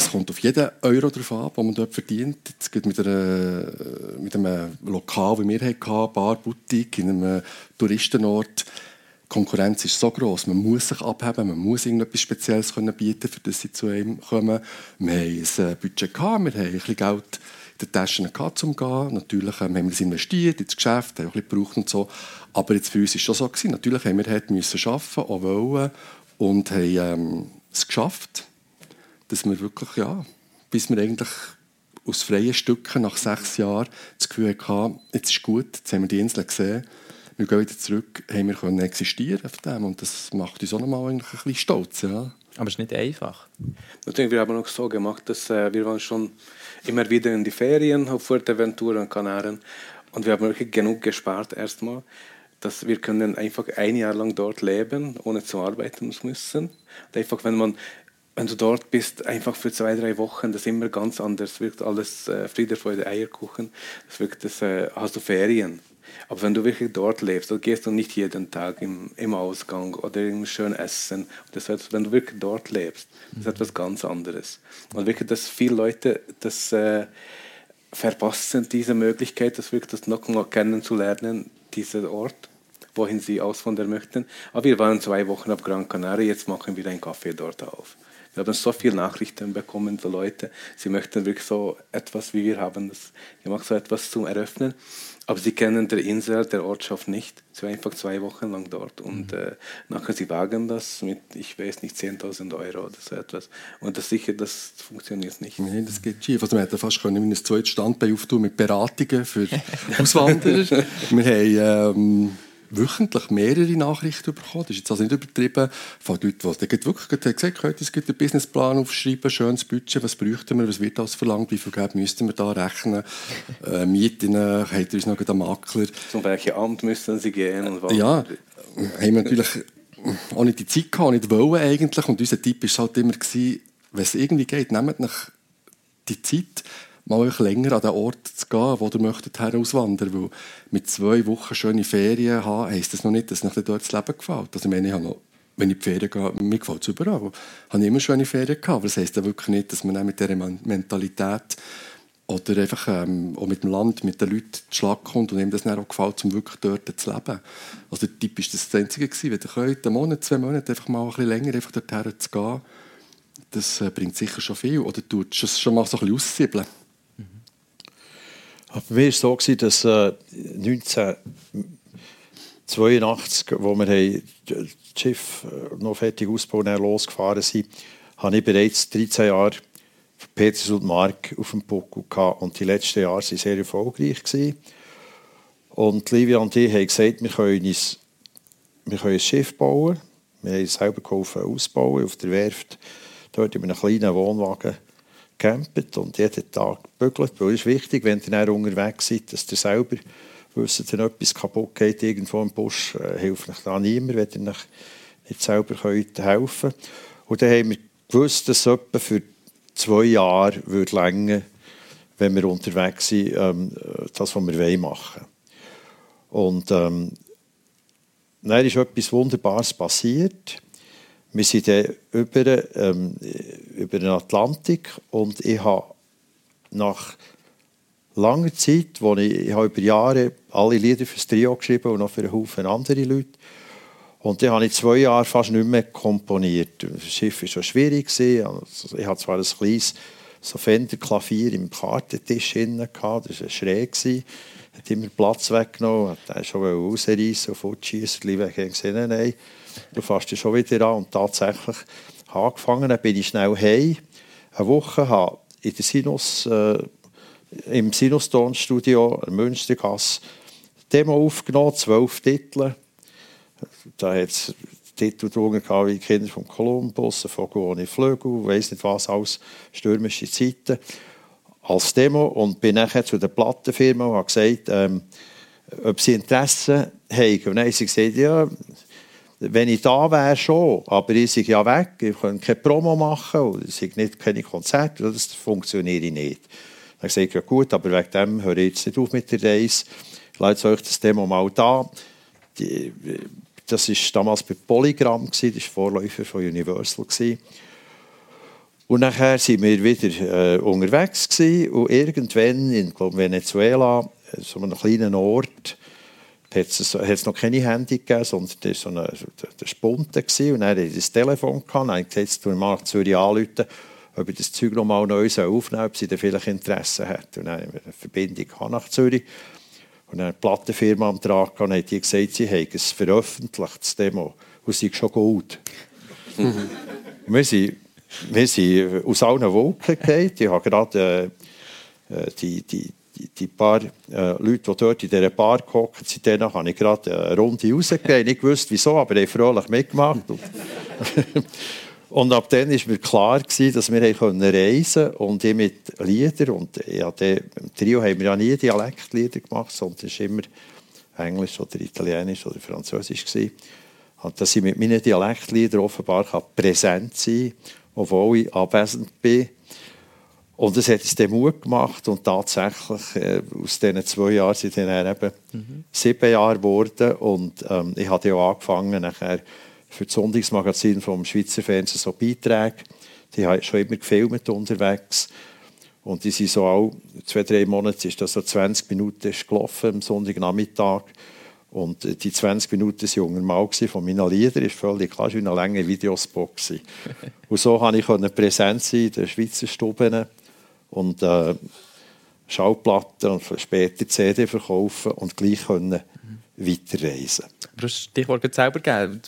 es kommt auf jeden Euro drauf an, den man dort verdient. Jetzt geht mit, einer, mit einem Lokal, wie wir hatten, Bar, Boutique, in einem Touristenort. Die Konkurrenz ist so groß, man muss sich abheben, man muss irgendetwas Spezielles können bieten, für das sie zu einem kommen. Wir haben ein Budget, gehabt, wir haben ein bisschen Geld in den Taschen gehabt, zum gehen. Natürlich ähm, haben wir es investiert ins Geschäft, haben ein bisschen gebraucht und so. Aber jetzt für uns war es schon so gewesen. Natürlich haben wir halt müssen arbeiten, auch wollen und haben ähm, es geschafft dass wir wirklich, ja, bis wir eigentlich aus freien Stücken nach sechs Jahren das Gefühl hatten, jetzt ist gut, jetzt haben wir die Insel gesehen, wir gehen wieder zurück, haben wir können existieren auf dem und das macht uns auch nochmal eigentlich ein bisschen stolz, ja. Aber es ist nicht einfach. Natürlich, wir haben auch so gemacht, dass äh, wir waren schon immer wieder in die Ferien auf Fuerteventura und Kanaren und wir haben wirklich genug gespart erstmal, dass wir können einfach ein Jahr lang dort leben, ohne zu arbeiten müssen. Und einfach, wenn man wenn du dort bist, einfach für zwei, drei Wochen, das ist immer ganz anders. Wirkt alles äh, Friede, Freude, Eierkuchen. Das wirkt, das, äh, hast du Ferien. Aber wenn du wirklich dort lebst, dann gehst du nicht jeden Tag im, im Ausgang oder im schön essen. Das heißt, wenn du wirklich dort lebst, das ist mhm. etwas ganz anderes. Und wirklich, dass viele Leute das äh, verpassen, diese Möglichkeit, das wirklich das noch mal kennenzulernen, diesen Ort wohin sie auswandern möchten. Aber wir waren zwei Wochen auf Gran Canaria, jetzt machen wir ein Café dort auf. Wir haben so viele Nachrichten bekommen von Leuten, sie möchten wirklich so etwas, wie wir haben das gemacht, so etwas zum Eröffnen. Aber sie kennen der Insel, der Ortschaft nicht. Sie waren einfach zwei Wochen lang dort. Und mhm. äh, nachher, sie wagen das mit, ich weiß nicht, 10.000 Euro oder so etwas. Und das sicher, das funktioniert nicht. Nein, das geht schief. Also, wir hätten fast können ein zweites Standbein auftun mit Beratungen für (laughs) Auswanderer. wir haben... Ähm wöchentlich mehrere Nachrichten bekommen. Das ist jetzt also nicht übertrieben. Von Leuten, die wirklich gesagt haben, es gibt einen Businessplan aufschreiben, schönes Budget, was bräuchten wir, was wird das verlangt, wie viel Geld müssten wir da rechnen, (laughs) äh, Mieten, hat uns noch einen Makler. Zum welches Amt müssen sie gehen? Und Ja, haben wir natürlich auch nicht die Zeit gehabt, nicht wollen eigentlich. Und unser Tipp war halt immer, wenn es irgendwie geht, nehmt nach die Zeit, mal euch länger an den Ort zu gehen, wo ihr möchtet auswandern Weil mit zwei Wochen schöne Ferien haben, heisst das noch nicht, dass euch dort das Leben gefällt. Also ich meine, ich habe noch, wenn ich in die Ferien gehe, mir gefällt es überall. Ich habe immer schöne Ferien gehabt, aber das heisst ja wirklich nicht, dass man mit dieser Mentalität oder einfach ähm, auch mit dem Land, mit den Leuten zu Schlag kommt und ihm das dann auch gefällt, um wirklich dort zu leben. Also der Tipp war das, das Einzige, gewesen, wenn ihr könnt, einen Monat, zwei Monate einfach mal ein bisschen länger einfach dorthin zu gehen, das äh, bringt sicher schon viel. Oder tut es schon mal so ein bisschen aussiebeln. Bei mir war es so, dass äh, 1982, wo wir das Schiff äh, noch fertig ausbauen und losgefahren sind, habe ich bereits 13 Jahre Peters und Mark auf dem Buckel gehabt. Und die letzten Jahre waren sehr erfolgreich. Gewesen. Und Livia und ich haben gesagt, wir können, uns, wir können ein Schiff bauen. Wir haben es selber geholfen ausbauen auf der Werft. Dort in einem kleinen Wohnwagen gecampt und jeden Tag gebügelt. Weil es ist wichtig, wenn ihr dann unterwegs seid, dass ihr selber wisst, wenn etwas kaputt geht irgendwo im Busch, äh, hilft euch da niemand, wenn ihr euch nicht selber könnt helfen könnt. Und dann haben wir gewusst, dass es für zwei Jahre würde länger, wenn wir unterwegs sind, ähm, das, was wir machen wollen. Und ähm, dann ist etwas Wunderbares passiert. Wir sind dann über, ähm, über den Atlantik und ich habe nach langer Zeit, wo ich, ich habe über Jahre alle Lieder für das Trio geschrieben und noch für einen Haufen andere Leute. Und dann habe ich zwei Jahre fast nicht mehr komponiert. Das Schiff war schon schwierig. Also, ich hatte zwar ein kleines so Fender-Klavier im Kartentisch das war schräg. Hat immer Platz weggenommen, hat schon rausreißen und fortschießen. Ich habe gesehen, nein, du fährst schon wieder an. Und tatsächlich angefangen, bin ich schnell heim. Eine Woche habe in Sinus, äh, im Sinus-Tonstudio in Münstergasse Demo aufgenommen, zwölf Titel. Da hat es Titel drunter wie Kinder von Kolumbus, Vogel ohne Flügel, weiß nicht was, alles stürmische Zeiten als Demo und bin nachher zu der Plattenfirma und habe gesagt, ähm, ob sie Interesse haben. Und dann haben sie gesagt, ja, wenn ich da wäre, schon, aber ich sei ja weg, ich kann keine Promo machen, und ich sei nicht keine Konzerte, das funktioniert nicht. Dann habe ich gesagt, ja gut, aber wegen dem höre ich jetzt nicht auf mit der Reise, ich lasse euch das Demo mal da. Die, das war damals bei Polygram, das war Vorläufer von Universal. Und nachher waren wir wieder äh, unterwegs gewesen, und irgendwann in glaub, Venezuela, äh, so einem kleinen Ort, hat es, noch keine Handy gegeben, sondern das war so eine, Spunte. Gewesen. Und dann hatte ich das Telefon gehabt, und ich gesagt, jetzt mal Zürich anrufen, ob ich das Zeug noch mal neu aufnehmen soll, ob sie da vielleicht Interesse hat. Und dann haben wir eine Verbindung nach Zürich. Und dann eine Plattenfirma am Trag und hat die gesagt, sie hätten es veröffentlicht, das Demo, und es sei schon gut. wir, sind, wir sind aus allen Wolken gefallen. Ich habe gerade äh, äh, die, die, die, die paar äh, Leute, die dort in dieser Bar gehockt sind, denen habe ich gerade eine Runde rausgegeben. Ich wusste wieso, aber ich habe fröhlich mitgemacht. Und (laughs) ab dann war mir klar, gewesen, dass wir reisen konnten und ich mit Liedern. Und ja, der, im Trio haben wir ja nie Dialektlieder gemacht, sondern es war immer Englisch oder Italienisch oder Französisch. Gewesen. Und dass ich mit meinen Dialektliedern offenbar präsent sein kann, obwohl ich abwesend bin. Und es hat uns den Mut gemacht und tatsächlich äh, aus diesen zwei Jahren sind dann eben mhm. sieben Jahre geworden. Und ähm, ich habe ja auch angefangen, nachher für das Sonntagsmagazin vom Schweizer Fernsehen so Beiträge. Die haben schon immer gefilmt unterwegs. Und die sind so auch, zwei, drei Monate ist das so 20 Minuten gelaufen am Sonntagnachmittag. Und die 20 Minuten waren untermal von meinen Liedern. Das ist völlig klar, war eine lange Videospot. (laughs) und so konnte ich präsent sein in den Schweizer Stuben und äh, Schallplatten und später CD verkaufen und gleich können weiterreisen. Du hast Stichwort selber gegeben.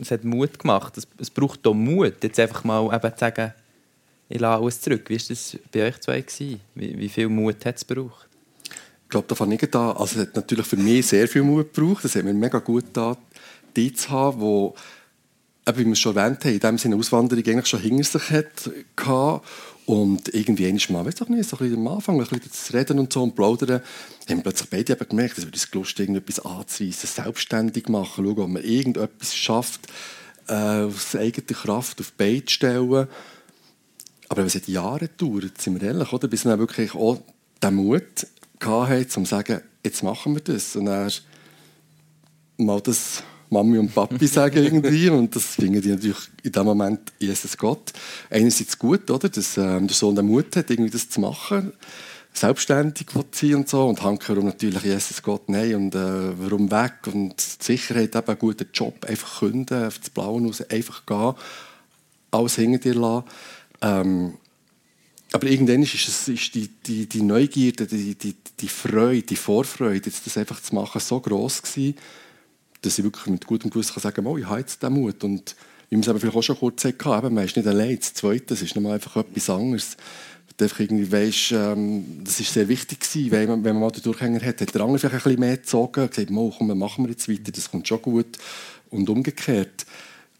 Es hat Mut gemacht. Es, es braucht auch Mut, jetzt einfach mal eben zu sagen, ich lasse alles zurück. Wie war das bei euch zwei? Gewesen? Wie, wie viel Mut hat es gebraucht? Ich glaube, da ich da. Also, es hat natürlich für mich sehr viel Mut gebraucht. Es hat mir mega gut getan, die zu haben, wo, wie wir es schon erwähnt haben, in dem Sinne Auswanderung eigentlich schon hinter sich hatte. Und irgendwie einmal, weiß doch nicht, so ein bisschen am Anfang ein bisschen zu reden und so und plaudern, haben plötzlich beide eben gemerkt, dass wir uns Lust irgendetwas anzureissen, selbstständig machen, schauen, ob man irgendetwas schafft, äh, aus eigener Kraft auf die Beine stellen. Aber es hat Jahre gedauert, sind wir ehrlich, oder? bis dann wirklich auch den Mut hatten, um zu sagen, jetzt machen wir das. Und dann mal das Mami und Papi (laughs) sagen irgendwie und das finden die natürlich in dem Moment Jesus Gott. Einerseits gut, oder, dass ähm, der Sohn den Mut hat, irgendwie das zu machen, selbstständig zu sein und so und hankerum natürlich Jesus Gott nein und äh, warum weg und die Sicherheit eben einen guten Job einfach künden, auf das Blaue raus, einfach gehen, alles hinter dir lassen. Ähm, aber irgendwann ist, es, ist die, die, die Neugierde, die, die, die Freude, die Vorfreude, jetzt das einfach zu machen, so groß gewesen, dass ich wirklich mit gutem Gewissen kann sagen kann, oh, ich habe jetzt den Mut. Und wie wir es vielleicht auch schon kurz hatten, man ist nicht allein. Das Zweite das ist nochmal einfach etwas anderes. Irgendwie weißt, ähm, das ist sehr wichtig gewesen, wenn man, wenn man mal den Durchhänger hat, hat der andere vielleicht ein bisschen mehr gezogen, und gesagt, komm, machen wir jetzt weiter, das kommt schon gut. Und umgekehrt.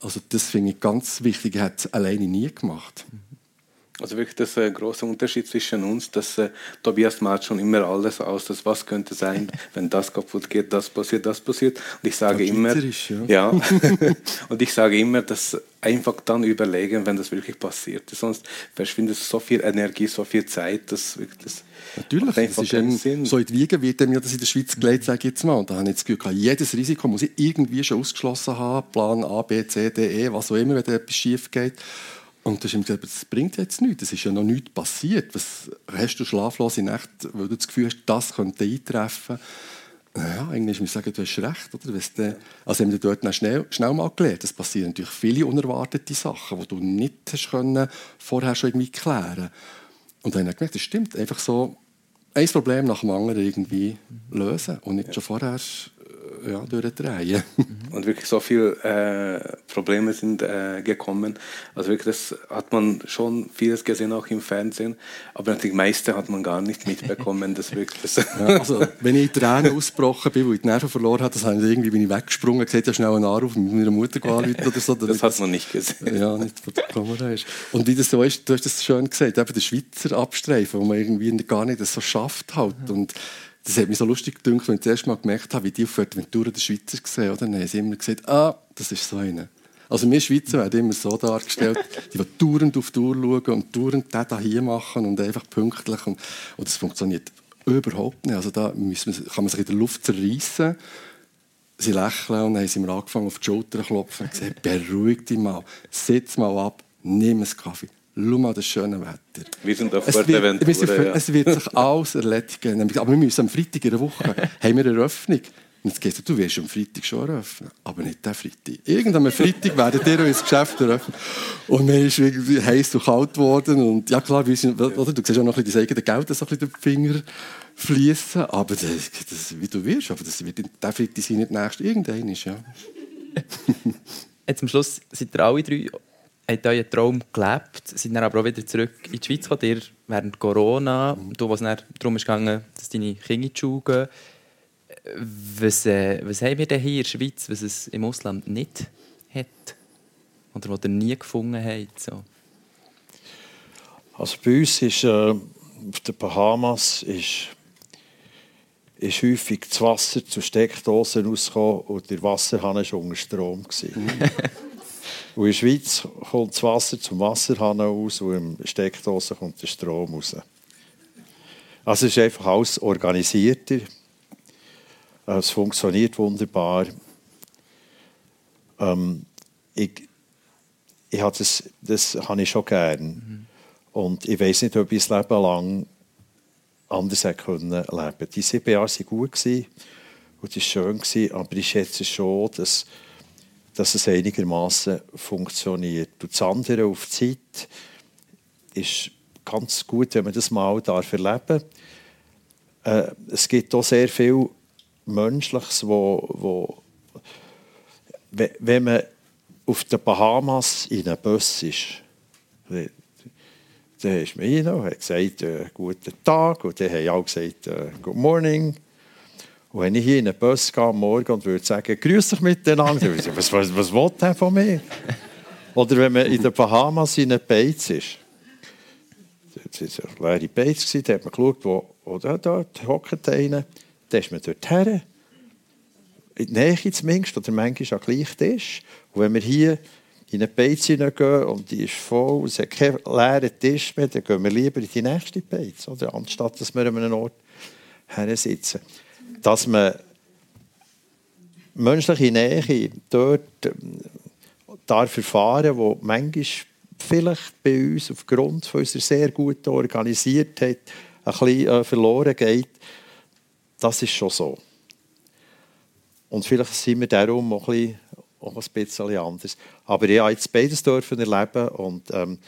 Also das finde ich ganz wichtig, er hat es alleine nie gemacht. Also wirklich das äh, große Unterschied zwischen uns, dass äh, Tobias malt schon immer alles aus, dass was könnte sein, (laughs) wenn das kaputt geht, das passiert, das passiert. Und ich sage immer, ja, ja. (laughs) und ich sage immer, dass einfach dann überlegen, wenn das wirklich passiert. Sonst verschwindet so viel Energie, so viel Zeit, dass wirklich das Natürlich, das ist ein, Sinn. so in die Wiege wird mir das in der Schweiz gelegt, sage ich jetzt mal. Und da habe ich jetzt das Gefühl, jedes Risiko muss ich irgendwie schon ausgeschlossen haben, Plan A, B, C, D, E, was auch immer, wenn etwas schief geht. Und da ist ihm gesagt, das bringt jetzt nichts, es ist ja noch nichts passiert. Was, hast du schlaflose Nächte, weil du das Gefühl hast, das könnte eintreffen? Ja, eigentlich muss ich sagen, du hast recht. Oder? De, also haben wir dort schnell, schnell mal gelernt, es passieren natürlich viele unerwartete Sachen, die du nicht hast können, vorher schon irgendwie klären Und dann habe ich gemerkt, das stimmt, einfach so ein Problem nach dem anderen irgendwie lösen und nicht schon vorher ja, durchdrehen. Und wirklich so viele äh, Probleme sind äh, gekommen. Also wirklich, das hat man schon vieles gesehen, auch im Fernsehen. Aber natürlich meiste hat man gar nicht mitbekommen. Das wirklich das (laughs) ja, also, wenn ich in Tränen ausgebrochen bin, wo ich die Nerven verloren habe, das habe ich irgendwie bin ich weggesprungen, gesagt, ja schnell einen Anruf mit meiner Mutter gerufen (laughs) oder so. Das hat man nicht gesehen. Ja, nicht von der Kamera ist. Und wie das so ist, du hast das schön gesagt, eben der Schweizer Abstreifen, wo man irgendwie gar nicht so schafft halt. Und das hat mich so lustig gedacht, wenn ich das erste Mal gemerkt habe, wie die auf Fuerteventura der Schweizer gesehen oder? Dann haben sie immer gesagt, ah, das ist so einer. Also wir Schweizer werden immer so dargestellt, (laughs) die wollen dauernd auf die Uhr schauen und dauernd das hier machen und einfach pünktlich. Und, und das funktioniert überhaupt nicht. Also da wir, kann man sich in der Luft zerreißen. Sie lächeln und dann haben sie mir angefangen auf die Schulter zu klopfen und gesagt, beruhig dich mal, sitz mal ab, nimm einen Kaffee schau mal das schöne Wetter. Wir sind auf Fuerteventura. Es, ja. es wird sich alles erledigen. Aber wir müssen am Freitag in der Woche (laughs) haben wir eine Eröffnung. Und jetzt geht du wirst am Freitag schon eröffnen, aber nicht der Freitag. Irgendwann Freitag werden ihr euer Geschäft eröffnen. Und mir ist irgendwie heiß und kalt geworden. Und ja klar, wir sind, oder, du siehst auch noch ein bisschen das eigene Geld so ein bisschen den Finger fließen. Aber das, das, wie du wirst, aber das wird der Freitag sein, nicht nächstes. Irgendein ist, ja. (laughs) Jetzt am Schluss sind ihr alle drei habt euren Traum gelebt, seid dann aber auch wieder zurück in die Schweiz gekommen, ihr während Corona, du, was dann darum ist gegangen, dass deine Kinder in die Schule gehen. Was, äh, was haben wir denn hier in der Schweiz, was es im Ausland nicht hat? Oder was ihr nie gefunden habt? So? Also bei uns ist äh, auf den Bahamas ist, ist häufig das Wasser zu Steckdosen rausgekommen und der Wasserhahn war unter Strom. (laughs) Und in der Schweiz kommt das Wasser zum Wasserhahn aus und im Steckdose kommt der Strom raus. Also es ist einfach alles organisierter. Es funktioniert wunderbar. Ähm, ich, ich habe das, das habe ich schon gern. Mhm. Und ich weiß nicht, ob ich das Leben lang anders hätte können leben. Die sieben Jahre waren gut und es war schön, aber ich schätze schon, dass dass es einigermaßen funktioniert. Und das andere auf die Zeit ist ganz gut, wenn man das mal darf erleben darf. Äh, es gibt auch sehr viel Menschliches, wo, wo wenn man auf den Bahamas in einem Bus ist, dann ist man rein und hat gesagt, äh, guten Tag, und dann haben alle gesagt, äh, good morning. Und wenn ich hier in einen Bus gehe am Morgen und würde sagen, grüß dich miteinander, würde ich sagen, was, was, was will der von mir? Oder wenn man in den Bahamas in einer Beiz ist. Das war eine leere Beiz, da hat man geschaut, wo, wo da, da hockt einer. Dann ist man dort her. In der Nähe zumindest, oder manchmal auch gleich Tisch. Und wenn wir hier in eine Beiz hineingehen und die ist voll, es hat keinen leeren Tisch mehr, dann gehen wir lieber in die nächste Beiz, oder? anstatt dass wir an einem Ort her sitzen. Dass man menschliche Nähe dort ähm, darf erfahren, wo manchmal vielleicht bei uns aufgrund von unserer sehr guten Organisiertheit ein bisschen äh, verloren geht, das ist schon so. Und vielleicht sind wir darum auch ein bisschen, anders. Aber ich habe jetzt beides dürfen erleben und ähm,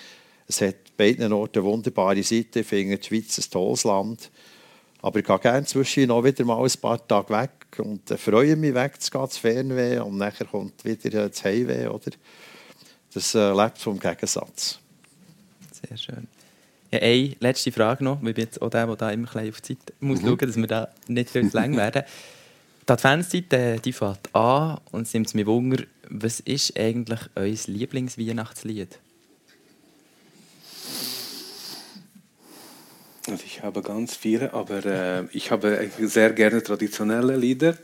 es hat beiden Orten wunderbare Seite. Ich finde die Schweiz ein tolles Land. Aber ich gehe gerne zwischen noch wieder mal ein paar Tage weg und äh, freue mich wegzugehen, das Fernweh und nachher kommt wieder äh, das Heimweh. Oder? Das äh, lebt vom Gegensatz. Sehr schön. Ja, eine letzte Frage noch, ich bin jetzt auch der, der da immer ein auf die Zeit muss mhm. schauen, dass wir da nicht zu lang werden. (laughs) Die Adventszeit äh, die fängt an und es nimmt mich Wunder, was ist eigentlich euer Lieblingsweihnachtslied? Also ich habe ganz viele, aber äh, ich habe sehr gerne traditionelle Lieder.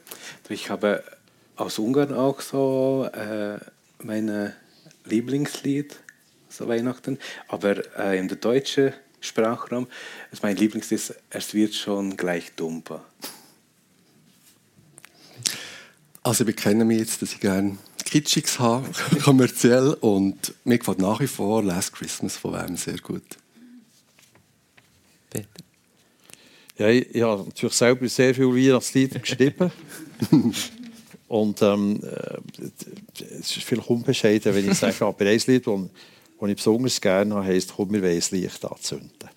Ich habe aus Ungarn auch so äh, meine Lieblingslied, so Weihnachten. Aber äh, in der deutschen Sprachraum, also mein Lieblings ist Es wird schon gleich dumper. Also ich bekenne mich jetzt, dass ich gerne Kitschiges habe, (laughs) kommerziell. Und mir gefällt nach wie vor Last Christmas von wem sehr gut. Peter? Ja, ich, ich habe natürlich selber sehr viele Weihnachtslieder (laughs) geschrieben. Und ähm, äh, es ist vielleicht unbescheiden, wenn ich sage, aber ein Lied, das ich besonders gerne habe, heisst «Komm, wir wollen ein Licht anzünden».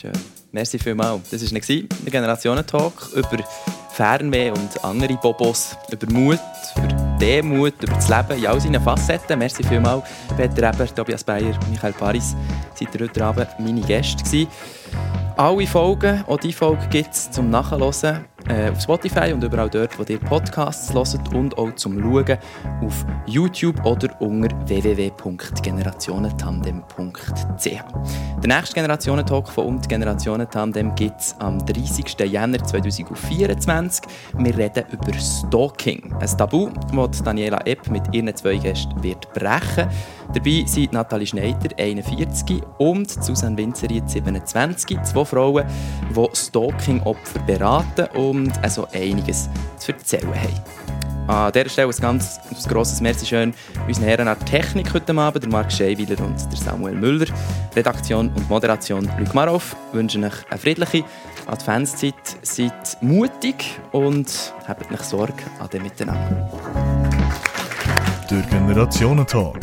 Schön. Merci vielmals. Das war der Generationentalk über Fernweh und andere Bobos, über Mut, über Demut, über das Leben in all seinen Facetten. Merci vielmals, Peter Eber, Tobias Bayer, Michael Paris, seid ihr heute Abend meine Gäste gewesen. Alle Folgen, auch diese Folge gibt es zum Nachhören äh, auf Spotify und überall dort, wo ihr Podcasts hört und auch zum Schauen auf YouTube oder unter www.generationentandem.ch. Der nächste Generationentalk von «Und Generationentandem» gibt es am 30. Jänner 2024. Wir reden über Stalking, ein Tabu, das Daniela Epp mit ihren zwei Gästen wird brechen Dabei sind Nathalie Schneider, 41, und Susanne Winzeriet, 27, zwei Frauen, die Stalking-Opfer beraten und also einiges zu erzählen haben. An dieser Stelle ein ganz ein grosses Merci schön unseren Herren an der Technik heute Abend, der Marc Scheiwiller und der Samuel Müller. Redaktion und Moderation Luc Marov. Ich wünsche euch eine friedliche Adventszeit. Seid mutig und habt euch Sorge an dem Miteinander. Der Generationentag